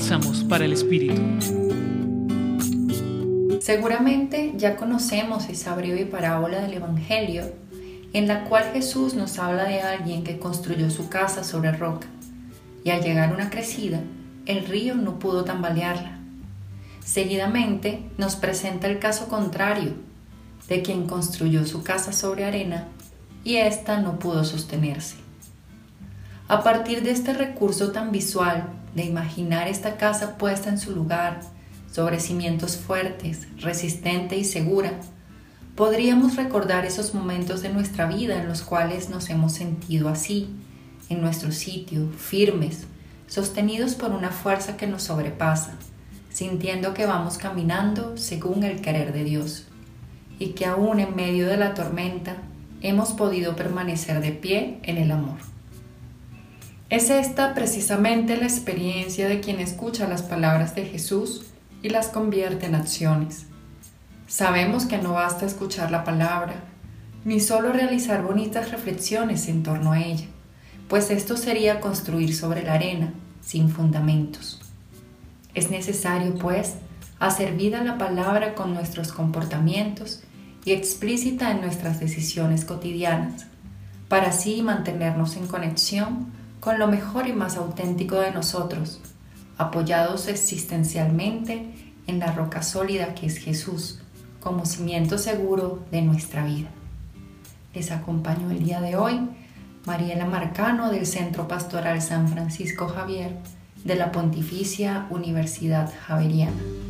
Bálsamos para el Espíritu. Seguramente ya conocemos esa breve parábola del Evangelio en la cual Jesús nos habla de alguien que construyó su casa sobre roca y al llegar una crecida, el río no pudo tambalearla. Seguidamente nos presenta el caso contrario de quien construyó su casa sobre arena y ésta no pudo sostenerse. A partir de este recurso tan visual de imaginar esta casa puesta en su lugar, sobre cimientos fuertes, resistente y segura, podríamos recordar esos momentos de nuestra vida en los cuales nos hemos sentido así, en nuestro sitio, firmes, sostenidos por una fuerza que nos sobrepasa, sintiendo que vamos caminando según el querer de Dios, y que aún en medio de la tormenta hemos podido permanecer de pie en el amor. Es esta precisamente la experiencia de quien escucha las palabras de Jesús y las convierte en acciones. Sabemos que no basta escuchar la palabra, ni solo realizar bonitas reflexiones en torno a ella, pues esto sería construir sobre la arena, sin fundamentos. Es necesario, pues, hacer vida la palabra con nuestros comportamientos y explícita en nuestras decisiones cotidianas, para así mantenernos en conexión con lo mejor y más auténtico de nosotros, apoyados existencialmente en la roca sólida que es Jesús, como cimiento seguro de nuestra vida. Les acompaño el día de hoy Mariela Marcano del Centro Pastoral San Francisco Javier de la Pontificia Universidad Javeriana.